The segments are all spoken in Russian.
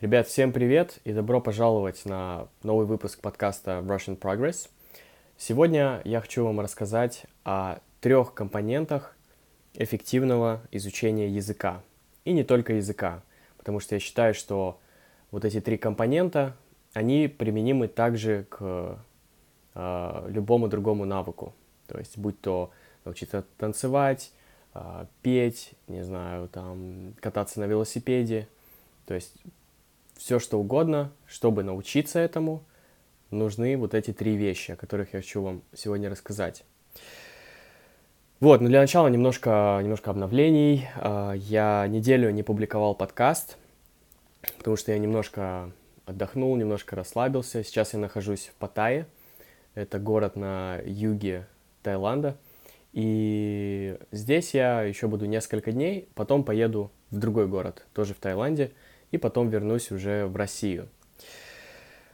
Ребят, всем привет и добро пожаловать на новый выпуск подкаста Russian Progress. Сегодня я хочу вам рассказать о трех компонентах эффективного изучения языка. И не только языка, потому что я считаю, что вот эти три компонента, они применимы также к э, любому другому навыку. То есть, будь то научиться танцевать, э, петь, не знаю, там, кататься на велосипеде. То есть, все что угодно, чтобы научиться этому, нужны вот эти три вещи, о которых я хочу вам сегодня рассказать. Вот, ну для начала немножко, немножко обновлений. А, я неделю не публиковал подкаст, потому что я немножко отдохнул, немножко расслабился. Сейчас я нахожусь в Паттайе. Это город на юге Таиланда. И здесь я еще буду несколько дней, потом поеду в другой город, тоже в Таиланде – и потом вернусь уже в Россию.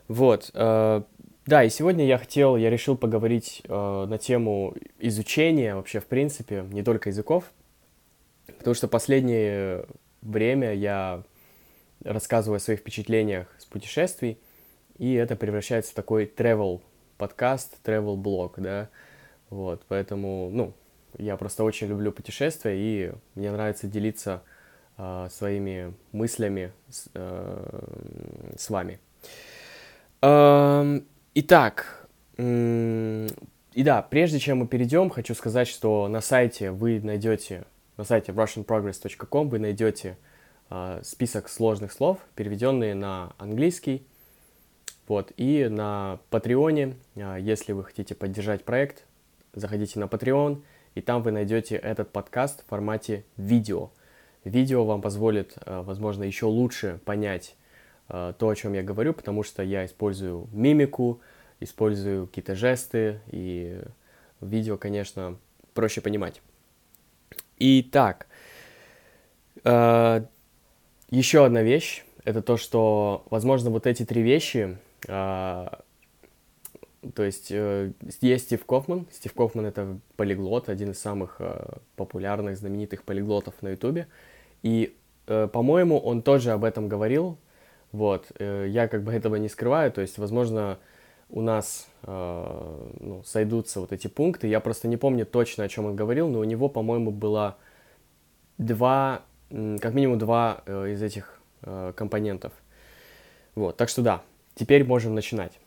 Вот, э, да, и сегодня я хотел, я решил поговорить э, на тему изучения вообще, в принципе, не только языков, потому что последнее время я рассказываю о своих впечатлениях с путешествий, и это превращается в такой travel подкаст, travel блог, да, вот, поэтому, ну, я просто очень люблю путешествия, и мне нравится делиться э, своими мыслями с, э, с вами. Э, итак, э, и да, прежде чем мы перейдем, хочу сказать, что на сайте вы найдете, на сайте russianprogress.com вы найдете э, список сложных слов, переведенные на английский. Вот, и на Патреоне, э, если вы хотите поддержать проект, заходите на Patreon, и там вы найдете этот подкаст в формате видео – Видео вам позволит, э, возможно, еще лучше понять э, то, о чем я говорю, потому что я использую мимику, использую какие-то жесты, и видео, конечно, проще понимать. Итак, э, еще одна вещь, это то, что, возможно, вот эти три вещи, то есть есть Стив Кофман. Стив Кофман это полиглот, один из самых популярных, знаменитых полиглотов на Ютубе. И, э, по-моему, он тоже об этом говорил. Вот, э, я как бы этого не скрываю, то есть, возможно, у нас э, ну, сойдутся вот эти пункты. Я просто не помню точно, о чем он говорил, но у него, по-моему, было два, как минимум два э, из этих э, компонентов. Вот, так что да, теперь можем начинать.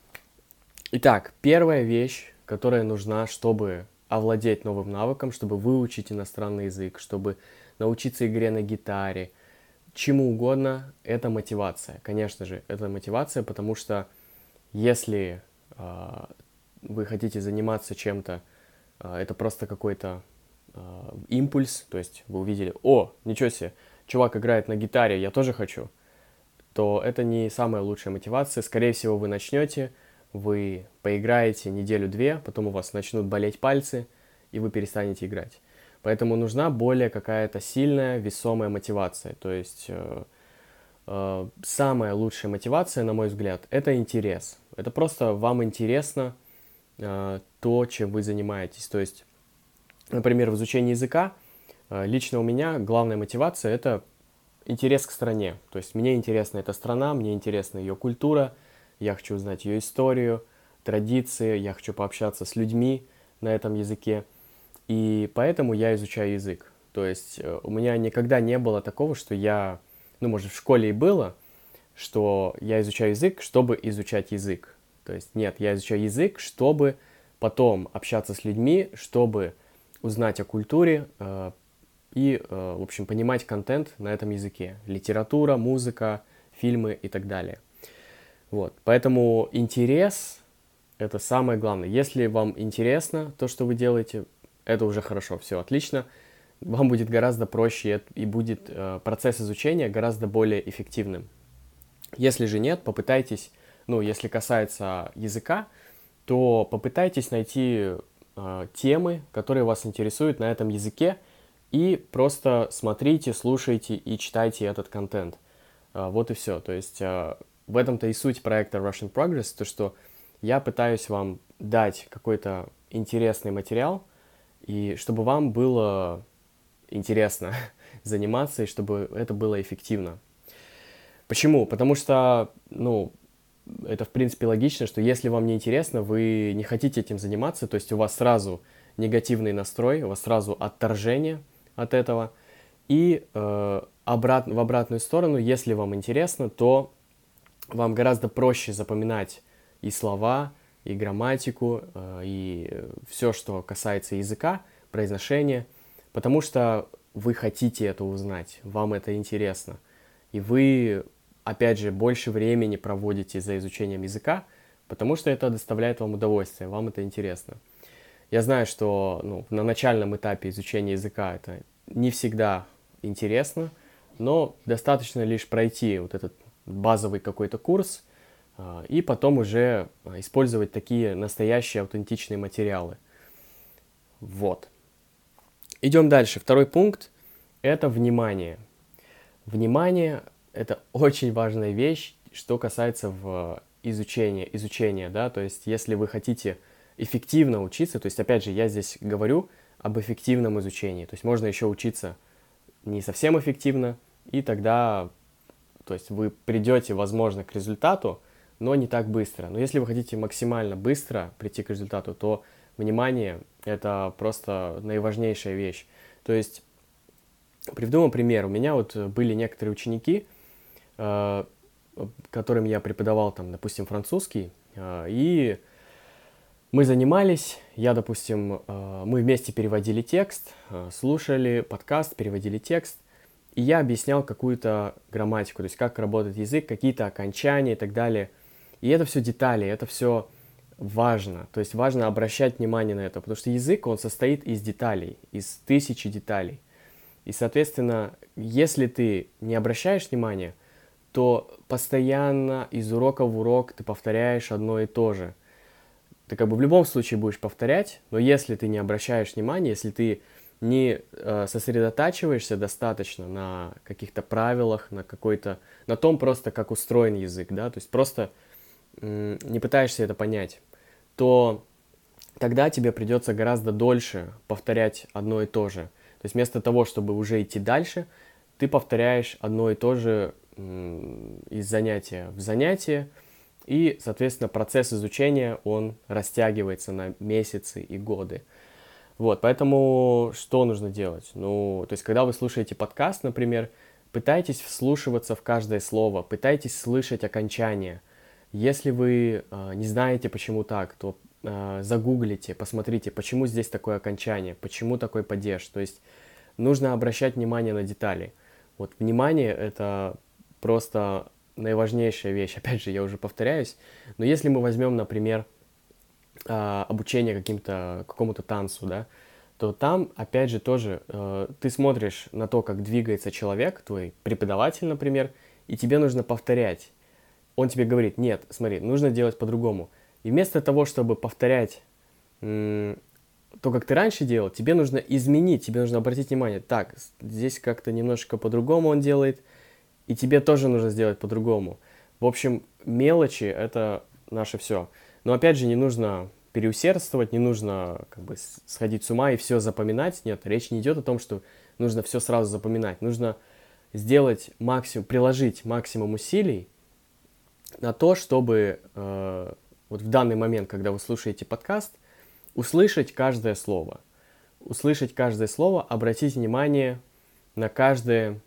Итак, первая вещь, которая нужна, чтобы овладеть новым навыком, чтобы выучить иностранный язык, чтобы научиться игре на гитаре, чему угодно, это мотивация. Конечно же, это мотивация, потому что если э, вы хотите заниматься чем-то, э, это просто какой-то э, импульс, то есть вы увидели, о, ничего себе, чувак играет на гитаре, я тоже хочу, то это не самая лучшая мотивация. Скорее всего, вы начнете, вы поиграете неделю-две, потом у вас начнут болеть пальцы, и вы перестанете играть. Поэтому нужна более какая-то сильная, весомая мотивация. То есть э, э, самая лучшая мотивация, на мой взгляд, это интерес. Это просто вам интересно э, то, чем вы занимаетесь. То есть, например, в изучении языка э, лично у меня главная мотивация это интерес к стране. То есть мне интересна эта страна, мне интересна ее культура, я хочу узнать ее историю, традиции, я хочу пообщаться с людьми на этом языке. И поэтому я изучаю язык. То есть э, у меня никогда не было такого, что я, ну, может, в школе и было, что я изучаю язык, чтобы изучать язык. То есть нет, я изучаю язык, чтобы потом общаться с людьми, чтобы узнать о культуре э, и, э, в общем, понимать контент на этом языке. Литература, музыка, фильмы и так далее. Вот, поэтому интерес — это самое главное. Если вам интересно то, что вы делаете, это уже хорошо, все отлично. Вам будет гораздо проще и будет э, процесс изучения гораздо более эффективным. Если же нет, попытайтесь, ну, если касается языка, то попытайтесь найти э, темы, которые вас интересуют на этом языке, и просто смотрите, слушайте и читайте этот контент. Э, вот и все. То есть э, в этом-то и суть проекта Russian Progress, то что я пытаюсь вам дать какой-то интересный материал, и чтобы вам было интересно заниматься, и чтобы это было эффективно. Почему? Потому что, ну, это в принципе логично, что если вам не интересно, вы не хотите этим заниматься, то есть у вас сразу негативный настрой, у вас сразу отторжение от этого. И э, обрат, в обратную сторону, если вам интересно, то вам гораздо проще запоминать и слова, и грамматику, э, и все, что касается языка, произношения, потому что вы хотите это узнать, вам это интересно. И вы, опять же, больше времени проводите за изучением языка, потому что это доставляет вам удовольствие, вам это интересно. Я знаю, что ну, на начальном этапе изучения языка это не всегда интересно, но достаточно лишь пройти вот этот базовый какой-то курс и потом уже использовать такие настоящие аутентичные материалы. Вот. Идем дальше. Второй пункт – это внимание. Внимание – это очень важная вещь, что касается в изучения, изучения, да, то есть если вы хотите эффективно учиться, то есть опять же я здесь говорю об эффективном изучении, то есть можно еще учиться не совсем эффективно, и тогда, то есть вы придете, возможно, к результату, но не так быстро. Но если вы хотите максимально быстро прийти к результату, то внимание — это просто наиважнейшая вещь. То есть Приведу вам пример. У меня вот были некоторые ученики, э, которым я преподавал, там, допустим, французский, э, и мы занимались, я, допустим, э, мы вместе переводили текст, слушали подкаст, переводили текст, и я объяснял какую-то грамматику, то есть как работает язык, какие-то окончания и так далее. И это все детали, это все важно. То есть важно обращать внимание на это, потому что язык, он состоит из деталей, из тысячи деталей. И, соответственно, если ты не обращаешь внимания, то постоянно из урока в урок ты повторяешь одно и то же. Ты как бы в любом случае будешь повторять, но если ты не обращаешь внимания, если ты не э, сосредотачиваешься достаточно на каких-то правилах, на какой-то, на том просто, как устроен язык, да, то есть просто не пытаешься это понять, то тогда тебе придется гораздо дольше повторять одно и то же. То есть вместо того, чтобы уже идти дальше, ты повторяешь одно и то же из занятия в занятие, и, соответственно, процесс изучения, он растягивается на месяцы и годы. Вот, поэтому что нужно делать? Ну, то есть, когда вы слушаете подкаст, например, пытайтесь вслушиваться в каждое слово, пытайтесь слышать окончание. Если вы э, не знаете, почему так, то э, загуглите, посмотрите, почему здесь такое окончание, почему такой падеж. То есть нужно обращать внимание на детали. Вот внимание это просто наиважнейшая вещь. Опять же, я уже повторяюсь, но если мы возьмем, например, э, обучение каким-то какому-то танцу, да, то там, опять же, тоже э, ты смотришь на то, как двигается человек, твой преподаватель, например, и тебе нужно повторять. Он тебе говорит, нет, смотри, нужно делать по-другому. И вместо того, чтобы повторять то, как ты раньше делал, тебе нужно изменить, тебе нужно обратить внимание, так, здесь как-то немножко по-другому он делает, и тебе тоже нужно сделать по-другому. В общем, мелочи — это наше все. Но опять же, не нужно переусердствовать, не нужно как бы сходить с ума и все запоминать. Нет, речь не идет о том, что нужно все сразу запоминать. Нужно сделать максимум, приложить максимум усилий на то, чтобы э, вот в данный момент, когда вы слушаете подкаст, услышать каждое слово. Услышать каждое слово, обратить внимание на каждое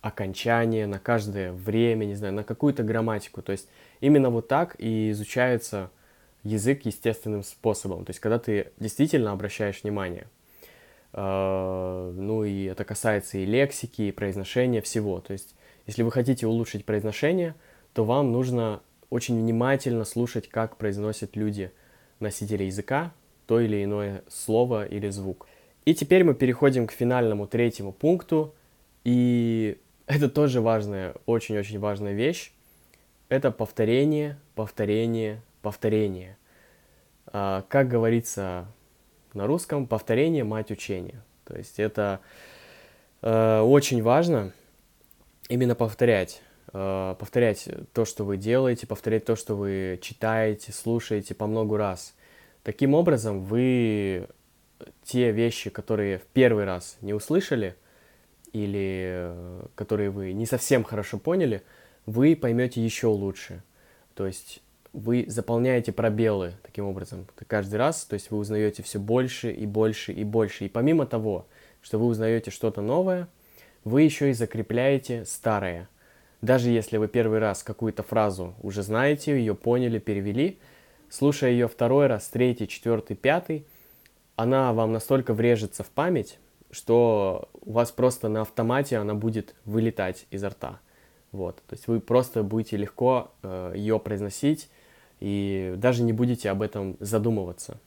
окончание, на каждое время, не знаю, на какую-то грамматику. То есть именно вот так и изучается язык естественным способом. То есть когда ты действительно обращаешь внимание. Э, ну и это касается и лексики, и произношения, всего. То есть если вы хотите улучшить произношение, то вам нужно очень внимательно слушать, как произносят люди носители языка, то или иное слово или звук. И теперь мы переходим к финальному третьему пункту, и это тоже важная, очень-очень важная вещь. Это повторение, повторение, повторение. А, как говорится на русском, повторение – мать учения. То есть это э, очень важно именно повторять. Э, повторять то, что вы делаете, повторять то, что вы читаете, слушаете по много раз – Таким образом, вы те вещи, которые в первый раз не услышали или э, которые вы не совсем хорошо поняли, вы поймете еще лучше. То есть вы заполняете пробелы таким образом каждый раз, то есть вы узнаете все больше и больше и больше. И помимо того, что вы узнаете что-то новое, вы еще и закрепляете старое. Даже если вы первый раз какую-то фразу уже знаете, ее поняли, перевели, слушая ее второй раз, третий, четвертый, пятый, она вам настолько врежется в память, что у вас просто на автомате она будет вылетать изо рта. Вот, то есть вы просто будете легко э, ее произносить и даже не будете об этом задумываться.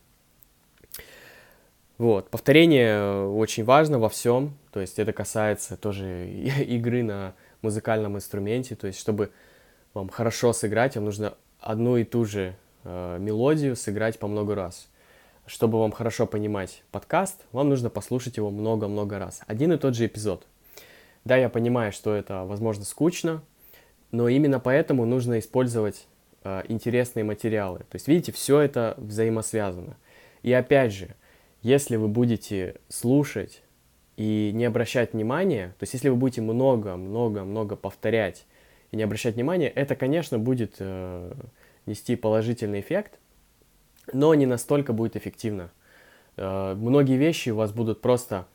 Вот, повторение очень важно во всем, то есть это касается тоже игры на музыкальном инструменте, то есть чтобы вам хорошо сыграть, вам нужно одну и ту же э, мелодию сыграть по много раз. Чтобы вам хорошо понимать подкаст, вам нужно послушать его много-много раз. Один и тот же эпизод. Да, я понимаю, что это, возможно, скучно, но именно поэтому нужно использовать э, интересные материалы. То есть, видите, все это взаимосвязано. И опять же, если вы будете слушать и не обращать внимания, то есть если вы будете много-много-много повторять и не обращать внимания, это, конечно, будет э, нести положительный эффект, но не настолько будет эффективно. Э, многие вещи у вас будут просто,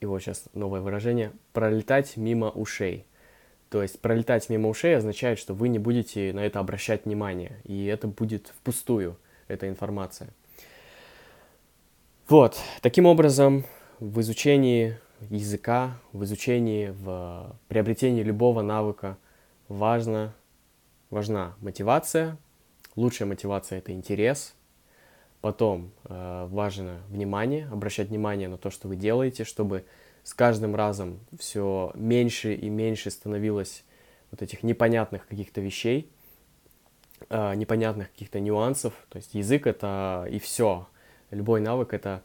его сейчас новое выражение, пролетать мимо ушей. То есть пролетать мимо ушей означает, что вы не будете на это обращать внимание, и это будет впустую, эта информация. Вот, таким образом, в изучении языка, в изучении, в приобретении любого навыка важно, важна мотивация. Лучшая мотивация – это интерес. Потом э, важно внимание, обращать внимание на то, что вы делаете, чтобы с каждым разом все меньше и меньше становилось вот этих непонятных каких-то вещей, э, непонятных каких-то нюансов. То есть язык — это и все. Любой навык — это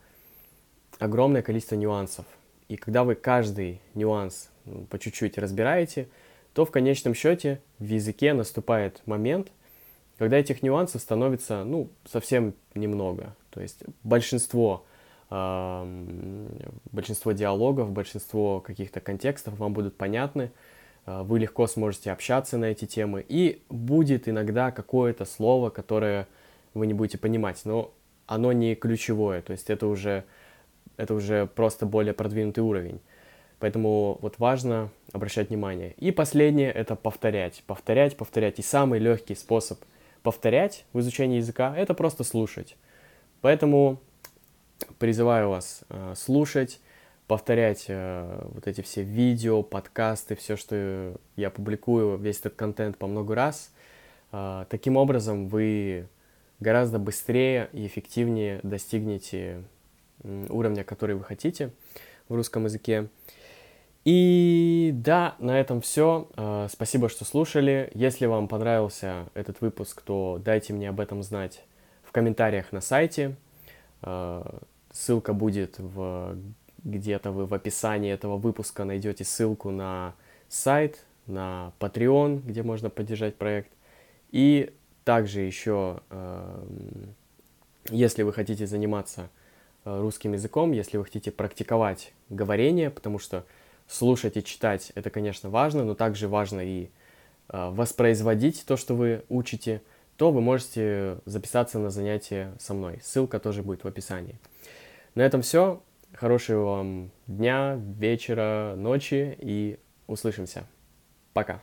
огромное количество нюансов. И когда вы каждый нюанс по чуть-чуть разбираете, то в конечном счете в языке наступает момент, когда этих нюансов становится, ну, совсем немного. То есть большинство, э, большинство диалогов, большинство каких-то контекстов вам будут понятны, э, вы легко сможете общаться на эти темы, и будет иногда какое-то слово, которое вы не будете понимать, но оно не ключевое, то есть это уже это уже просто более продвинутый уровень. Поэтому вот важно обращать внимание. И последнее — это повторять. Повторять, повторять. И самый легкий способ повторять в изучении языка — это просто слушать. Поэтому призываю вас э, слушать, повторять э, вот эти все видео, подкасты, все, что я публикую, весь этот контент по много раз. Э, таким образом вы гораздо быстрее и эффективнее достигнете уровня, который вы хотите в русском языке. И да, на этом все. А, спасибо, что слушали. Если вам понравился этот выпуск, то дайте мне об этом знать в комментариях на сайте. А, ссылка будет в где-то вы в описании этого выпуска найдете ссылку на сайт, на Patreon, где можно поддержать проект. И также еще, если вы хотите заниматься русским языком, если вы хотите практиковать говорение, потому что слушать и читать это, конечно, важно, но также важно и э, воспроизводить то, что вы учите, то вы можете записаться на занятие со мной. Ссылка тоже будет в описании. На этом все. Хорошего вам дня, вечера, ночи и услышимся. Пока.